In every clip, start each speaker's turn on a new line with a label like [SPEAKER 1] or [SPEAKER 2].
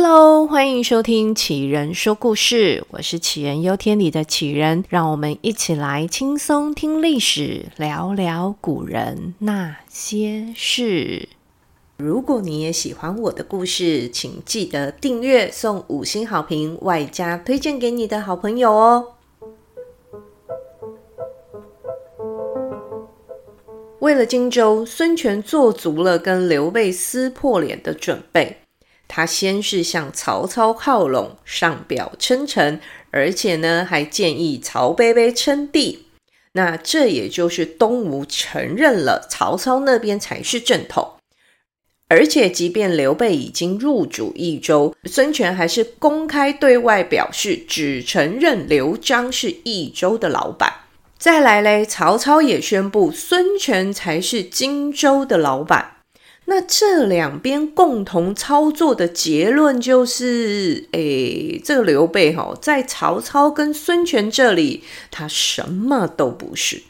[SPEAKER 1] Hello，欢迎收听杞人说故事，我是杞人忧天里的杞人，让我们一起来轻松听历史，聊聊古人那些事。如果你也喜欢我的故事，请记得订阅、送五星好评，外加推荐给你的好朋友哦。为了荆州，孙权做足了跟刘备撕破脸的准备。他先是向曹操靠拢，上表称臣，而且呢还建议曹伯伯称帝。那这也就是东吴承认了曹操那边才是正统。而且，即便刘备已经入主益州，孙权还是公开对外表示，只承认刘璋是益州的老板。再来嘞，曹操也宣布孙权才是荆州的老板。那这两边共同操作的结论就是，诶，这个刘备哈，在曹操跟孙权这里，他什么都不是。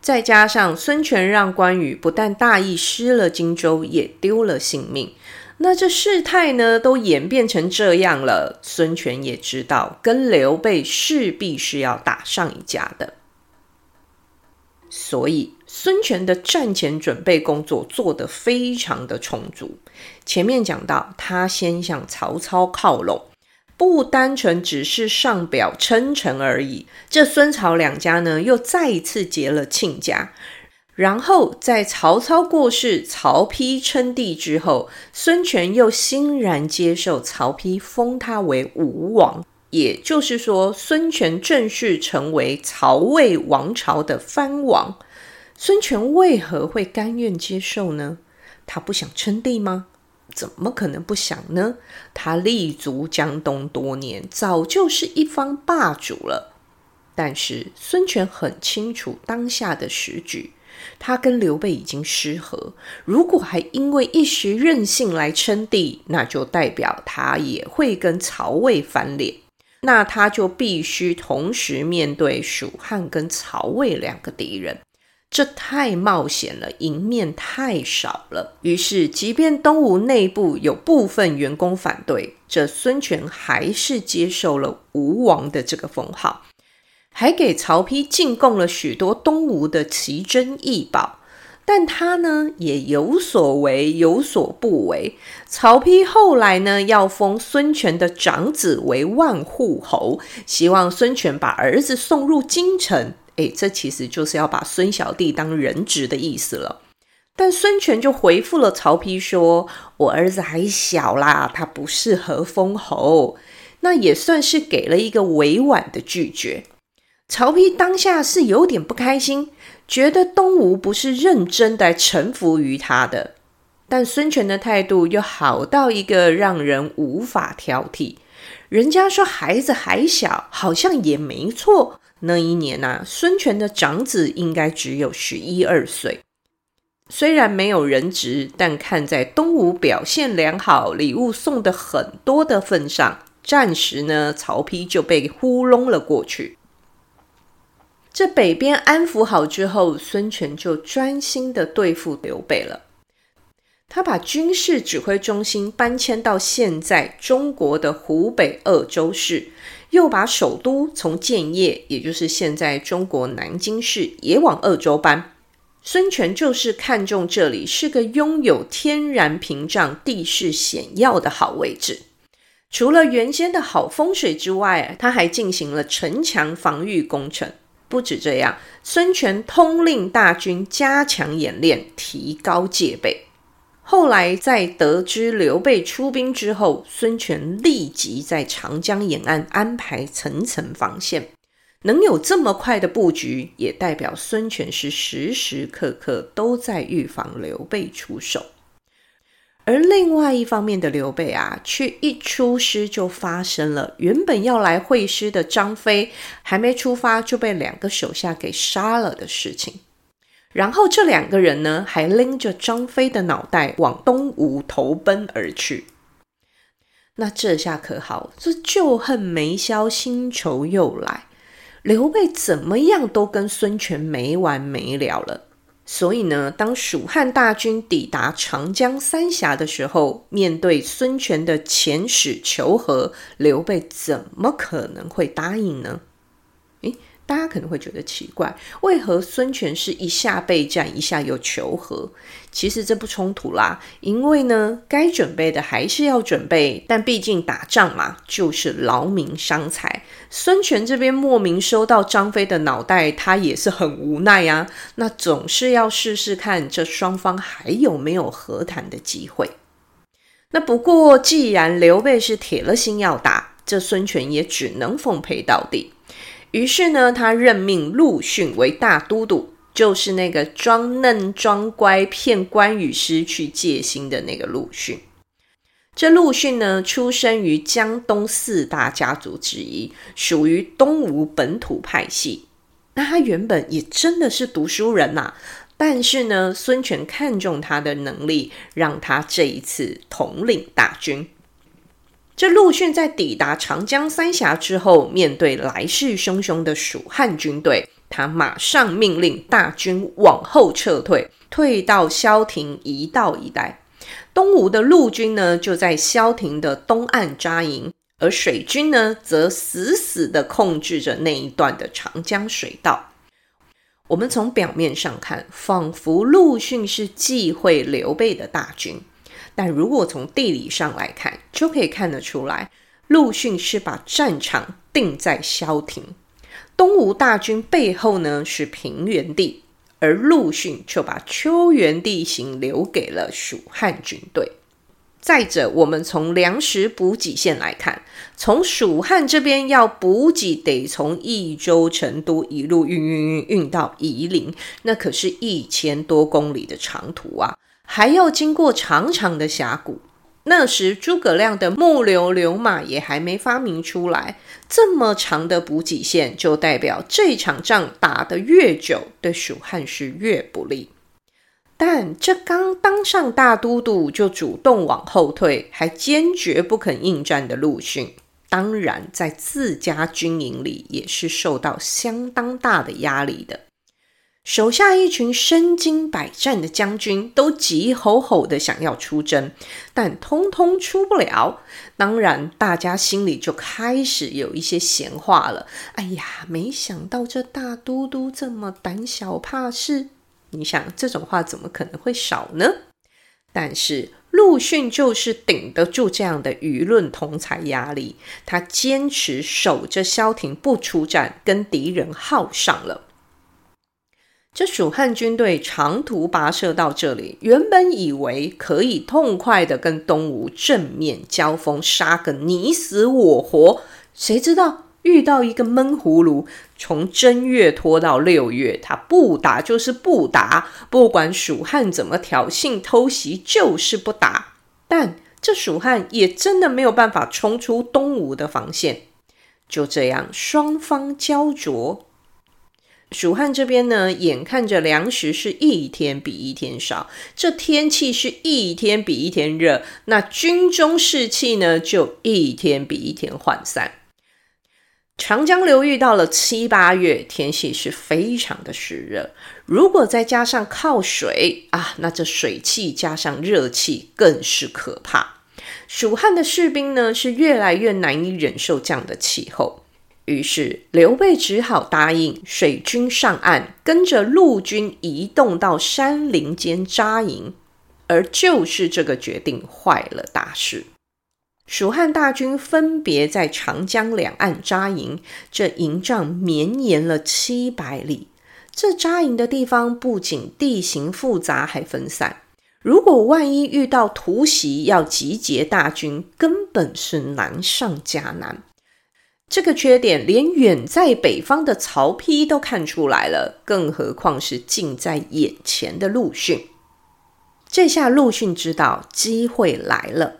[SPEAKER 1] 再加上孙权让关羽不但大意失了荆州，也丢了性命。那这事态呢，都演变成这样了。孙权也知道，跟刘备势必是要打上一架的。所以，孙权的战前准备工作做得非常的充足。前面讲到，他先向曹操靠拢，不单纯只是上表称臣而已。这孙曹两家呢，又再一次结了亲家。然后，在曹操过世、曹丕称帝之后，孙权又欣然接受曹丕封他为吴王。也就是说，孙权正式成为曹魏王朝的藩王。孙权为何会甘愿接受呢？他不想称帝吗？怎么可能不想呢？他立足江东多年，早就是一方霸主了。但是孙权很清楚当下的时局，他跟刘备已经失和，如果还因为一时任性来称帝，那就代表他也会跟曹魏翻脸。那他就必须同时面对蜀汉跟曹魏两个敌人，这太冒险了，赢面太少了。于是，即便东吴内部有部分员工反对，这孙权还是接受了吴王的这个封号，还给曹丕进贡了许多东吴的奇珍异宝。但他呢，也有所为，有所不为。曹丕后来呢，要封孙权的长子为万户侯，希望孙权把儿子送入京城。诶，这其实就是要把孙小弟当人质的意思了。但孙权就回复了曹丕说：“我儿子还小啦，他不适合封侯。”那也算是给了一个委婉的拒绝。曹丕当下是有点不开心。觉得东吴不是认真的臣服于他的，但孙权的态度又好到一个让人无法挑剔。人家说孩子还小，好像也没错。那一年啊，孙权的长子应该只有十一二岁。虽然没有人质，但看在东吴表现良好、礼物送的很多的份上，暂时呢，曹丕就被糊弄了过去。这北边安抚好之后，孙权就专心的对付刘备了。他把军事指挥中心搬迁到现在中国的湖北鄂州市，又把首都从建业，也就是现在中国南京市，也往鄂州搬。孙权就是看中这里是个拥有天然屏障、地势险要的好位置。除了原先的好风水之外，他还进行了城墙防御工程。不止这样，孙权通令大军加强演练，提高戒备。后来在得知刘备出兵之后，孙权立即在长江沿岸安排层层防线。能有这么快的布局，也代表孙权是时时刻刻都在预防刘备出手。而另外一方面的刘备啊，却一出师就发生了原本要来会师的张飞还没出发就被两个手下给杀了的事情。然后这两个人呢，还拎着张飞的脑袋往东吴投奔而去。那这下可好，这旧恨没消，新仇又来。刘备怎么样都跟孙权没完没了了。所以呢，当蜀汉大军抵达长江三峡的时候，面对孙权的遣使求和，刘备怎么可能会答应呢？诶大家可能会觉得奇怪，为何孙权是一下备战，一下又求和？其实这不冲突啦，因为呢，该准备的还是要准备，但毕竟打仗嘛，就是劳民伤财。孙权这边莫名收到张飞的脑袋，他也是很无奈、啊。那总是要试试看，这双方还有没有和谈的机会？那不过，既然刘备是铁了心要打，这孙权也只能奉陪到底。于是呢，他任命陆逊为大都督，就是那个装嫩装乖骗关羽师去借心的那个陆逊。这陆逊呢，出生于江东四大家族之一，属于东吴本土派系。那他原本也真的是读书人呐、但是呢，孙权看中他的能力，让他这一次统领大军。这陆逊在抵达长江三峡之后，面对来势汹汹的蜀汉军队，他马上命令大军往后撤退，退到萧亭一道一带。东吴的陆军呢，就在萧亭的东岸扎营，而水军呢，则死死地控制着那一段的长江水道。我们从表面上看，仿佛陆逊是忌讳刘备的大军。但如果从地理上来看，就可以看得出来，陆逊是把战场定在萧亭，东吴大军背后呢是平原地，而陆逊就把丘原地形留给了蜀汉军队。再者，我们从粮食补给线来看，从蜀汉这边要补给，得从益州、成都一路运运运运到夷陵，那可是一千多公里的长途啊！还要经过长长的峡谷，那时诸葛亮的木牛流马也还没发明出来。这么长的补给线，就代表这场仗打得越久，对蜀汉是越不利。但这刚当上大都督就主动往后退，还坚决不肯应战的陆逊，当然在自家军营里也是受到相当大的压力的。手下一群身经百战的将军都急吼吼的想要出征，但通通出不了。当然，大家心里就开始有一些闲话了。哎呀，没想到这大都督这么胆小怕事。你想，这种话怎么可能会少呢？但是陆逊就是顶得住这样的舆论同才压力，他坚持守着萧亭不出战，跟敌人耗上了。这蜀汉军队长途跋涉到这里，原本以为可以痛快地跟东吴正面交锋，杀个你死我活。谁知道遇到一个闷葫芦，从正月拖到六月，他不打就是不打，不管蜀汉怎么挑衅偷袭，就是不打。但这蜀汉也真的没有办法冲出东吴的防线，就这样双方胶着。蜀汉这边呢，眼看着粮食是一天比一天少，这天气是一天比一天热，那军中士气呢，就一天比一天涣散。长江流域到了七八月，天气是非常的湿热，如果再加上靠水啊，那这水汽加上热气更是可怕。蜀汉的士兵呢，是越来越难以忍受这样的气候。于是刘备只好答应水军上岸，跟着陆军移动到山林间扎营。而就是这个决定坏了大事。蜀汉大军分别在长江两岸扎营，这营帐绵延了七百里。这扎营的地方不仅地形复杂，还分散。如果万一遇到突袭，要集结大军，根本是难上加难。这个缺点连远在北方的曹丕都看出来了，更何况是近在眼前的陆逊。这下陆逊知道机会来了，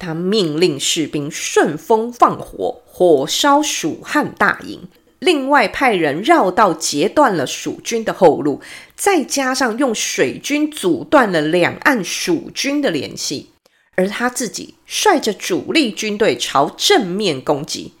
[SPEAKER 1] 他命令士兵顺风放火，火烧蜀汉大营，另外派人绕道截断了蜀军的后路，再加上用水军阻断了两岸蜀军的联系，而他自己率着主力军队朝正面攻击。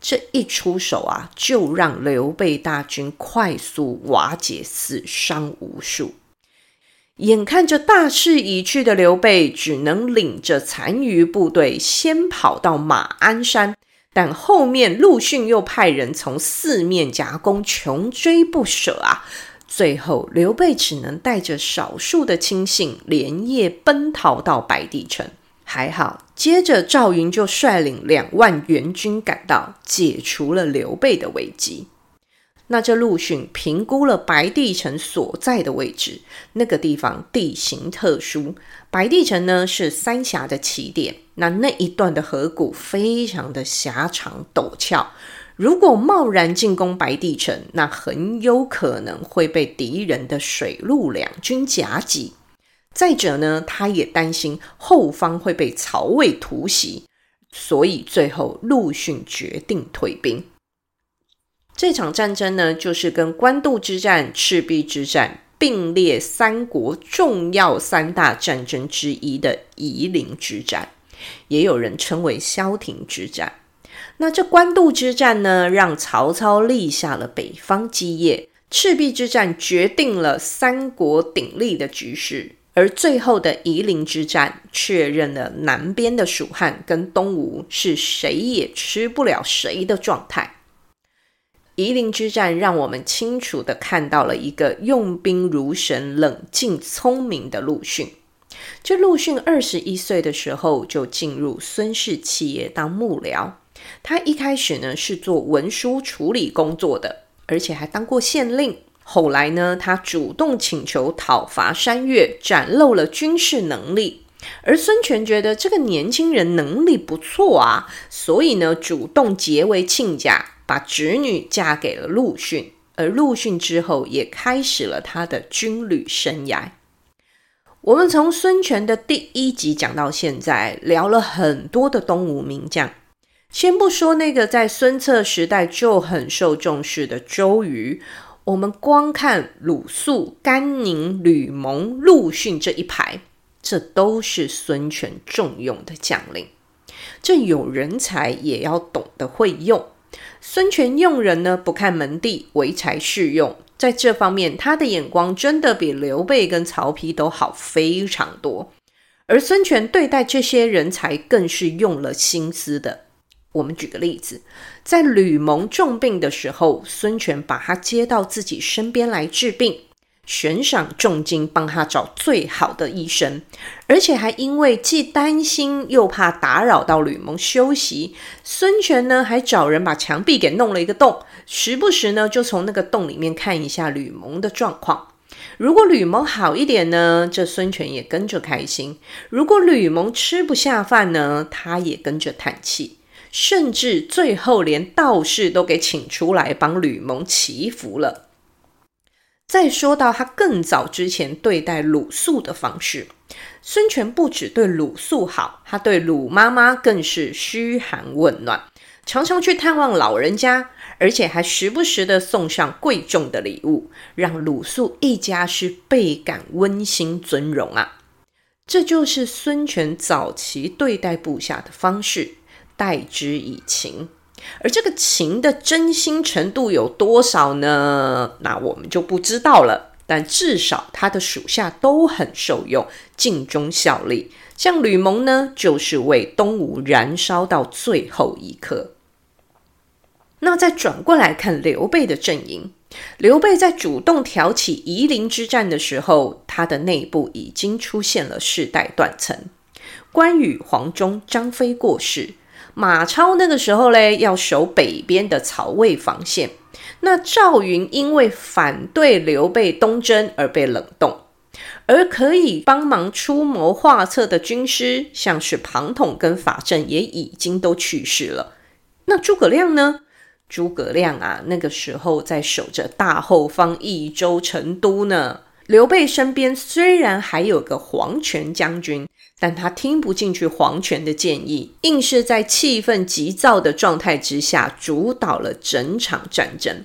[SPEAKER 1] 这一出手啊，就让刘备大军快速瓦解，死伤无数。眼看着大势已去的刘备，只能领着残余部队先跑到马鞍山，但后面陆逊又派人从四面夹攻，穷追不舍啊！最后，刘备只能带着少数的亲信连夜奔逃到白帝城。还好，接着赵云就率领两万援军赶到，解除了刘备的危机。那这陆逊评估了白帝城所在的位置，那个地方地形特殊，白帝城呢是三峡的起点，那那一段的河谷非常的狭长陡峭，如果贸然进攻白帝城，那很有可能会被敌人的水陆两军夹击。再者呢，他也担心后方会被曹魏突袭，所以最后陆逊决定退兵。这场战争呢，就是跟官渡之战、赤壁之战并列三国重要三大战争之一的夷陵之战，也有人称为萧亭之战。那这官渡之战呢，让曹操立下了北方基业；赤壁之战决定了三国鼎立的局势。而最后的夷陵之战，确认了南边的蜀汉跟东吴是谁也吃不了谁的状态。夷陵之战让我们清楚的看到了一个用兵如神、冷静聪明的陆逊。这陆逊二十一岁的时候就进入孙氏企业当幕僚，他一开始呢是做文书处理工作的，而且还当过县令。后来呢，他主动请求讨伐山越，展露了军事能力。而孙权觉得这个年轻人能力不错啊，所以呢，主动结为亲家，把侄女嫁给了陆逊。而陆逊之后也开始了他的军旅生涯。我们从孙权的第一集讲到现在，聊了很多的东吴名将。先不说那个在孙策时代就很受重视的周瑜。我们光看鲁肃、甘宁、吕蒙、陆逊这一排，这都是孙权重用的将领。这有人才也要懂得会用。孙权用人呢，不看门第，唯才是用。在这方面，他的眼光真的比刘备跟曹丕都好非常多。而孙权对待这些人才，更是用了心思的。我们举个例子，在吕蒙重病的时候，孙权把他接到自己身边来治病，悬赏重金帮他找最好的医生，而且还因为既担心又怕打扰到吕蒙休息，孙权呢还找人把墙壁给弄了一个洞，时不时呢就从那个洞里面看一下吕蒙的状况。如果吕蒙好一点呢，这孙权也跟着开心；如果吕蒙吃不下饭呢，他也跟着叹气。甚至最后连道士都给请出来帮吕蒙祈福了。再说到他更早之前对待鲁肃的方式，孙权不只对鲁肃好，他对鲁妈妈更是嘘寒问暖，常常去探望老人家，而且还时不时的送上贵重的礼物，让鲁肃一家是倍感温馨尊荣啊。这就是孙权早期对待部下的方式。待之以情，而这个情的真心程度有多少呢？那我们就不知道了。但至少他的属下都很受用，尽忠效力。像吕蒙呢，就是为东吴燃烧到最后一刻。那再转过来看刘备的阵营，刘备在主动挑起夷陵之战的时候，他的内部已经出现了世代断层。关羽、黄忠、张飞过世。马超那个时候嘞，要守北边的曹魏防线。那赵云因为反对刘备东征而被冷冻，而可以帮忙出谋划策的军师，像是庞统跟法正，也已经都去世了。那诸葛亮呢？诸葛亮啊，那个时候在守着大后方益州成都呢。刘备身边虽然还有个黄权将军。但他听不进去黄权的建议，硬是在气氛急躁的状态之下主导了整场战争。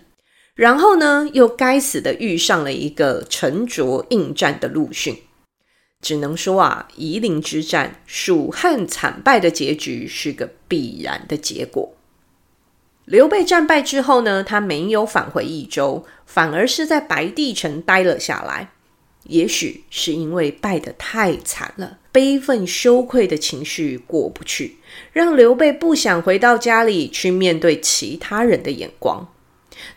[SPEAKER 1] 然后呢，又该死的遇上了一个沉着应战的陆逊。只能说啊，夷陵之战，蜀汉惨败的结局是个必然的结果。刘备战败之后呢，他没有返回益州，反而是在白帝城待了下来。也许是因为败得太惨了，悲愤羞愧的情绪过不去，让刘备不想回到家里去面对其他人的眼光。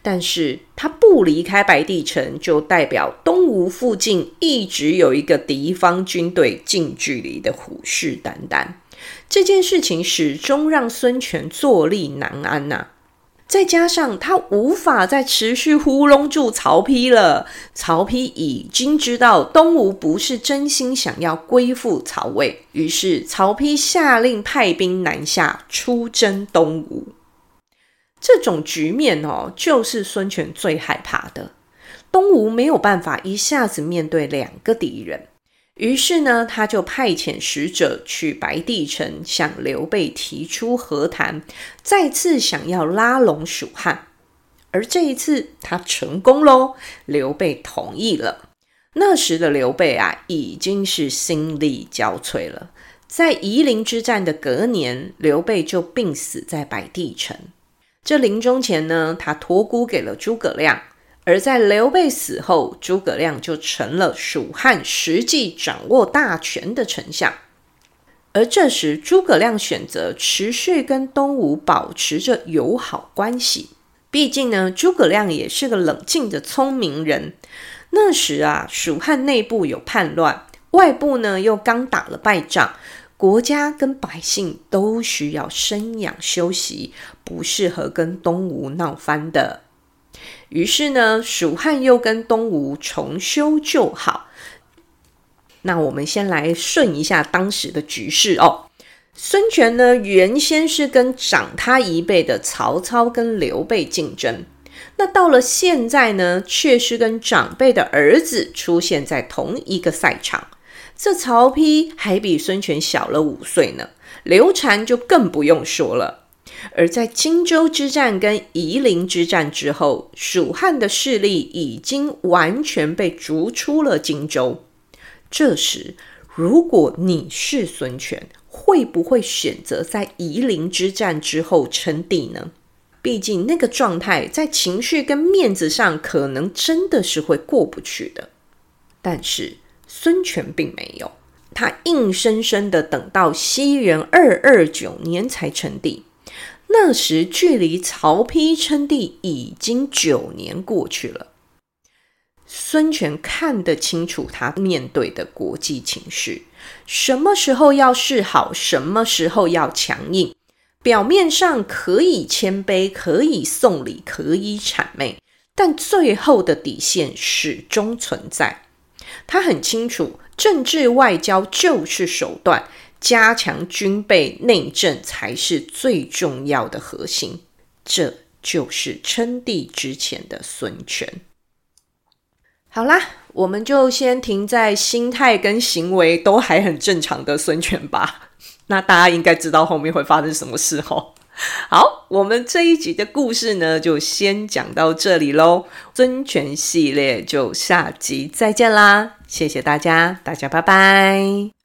[SPEAKER 1] 但是他不离开白帝城，就代表东吴附近一直有一个敌方军队近距离的虎视眈眈。这件事情始终让孙权坐立难安呐、再加上他无法再持续糊弄住曹丕了，曹丕已经知道东吴不是真心想要归附曹魏，于是曹丕下令派兵南下出征东吴。这种局面哦，就是孙权最害怕的。东吴没有办法一下子面对两个敌人，于是呢，他就派遣使者去白帝城，向刘备提出和谈，再次想要拉拢蜀汉。而这一次他成功喽，刘备同意了。那时的刘备啊，已经是心力交瘁了。在夷陵之战的隔年，刘备就病死在白帝城。这临终前呢，他托孤给了诸葛亮，而在刘备死后，诸葛亮就成了蜀汉实际掌握大权的丞相。而这时，诸葛亮选择持续跟东吴保持着友好关系，毕竟呢，诸葛亮也是个冷静的聪明人。那时啊，蜀汉内部有叛乱，外部呢又刚打了败仗。国家跟百姓都需要生养休息，不适合跟东吴闹翻的。于是呢，蜀汉又跟东吴重修旧好。那我们先来顺一下当时的局势哦。孙权呢，原先是跟长他一辈的曹操跟刘备竞争，那到了现在呢，却是跟长辈的儿子出现在同一个赛场。这曹丕还比孙权小了五岁呢，刘禅就更不用说了。而在荆州之战跟夷陵之战之后，蜀汉的势力已经完全被逐出了荆州。这时，如果你是孙权，会不会选择在夷陵之战之后称帝呢？毕竟那个状态在情绪跟面子上，可能真的是会过不去的。但是，孙权并没有，他硬生生的等到西元二二九年才称帝。那时距离曹丕称帝已经九年过去了。孙权看得清楚他面对的国际情势，什么时候要示好，什么时候要强硬。表面上可以谦卑，可以送礼，可以谄媚，但最后的底线始终存在。他很清楚，政治外交就是手段，加强军备内政才是最重要的核心。这就是称帝之前的孙权。好啦，我们就先停在心态跟行为都还很正常的孙权吧。那大家应该知道后面会发生什么事吼。好，我们这一集的故事呢，就先讲到这里喽。孙权系列就下集再见啦，谢谢大家，大家拜拜。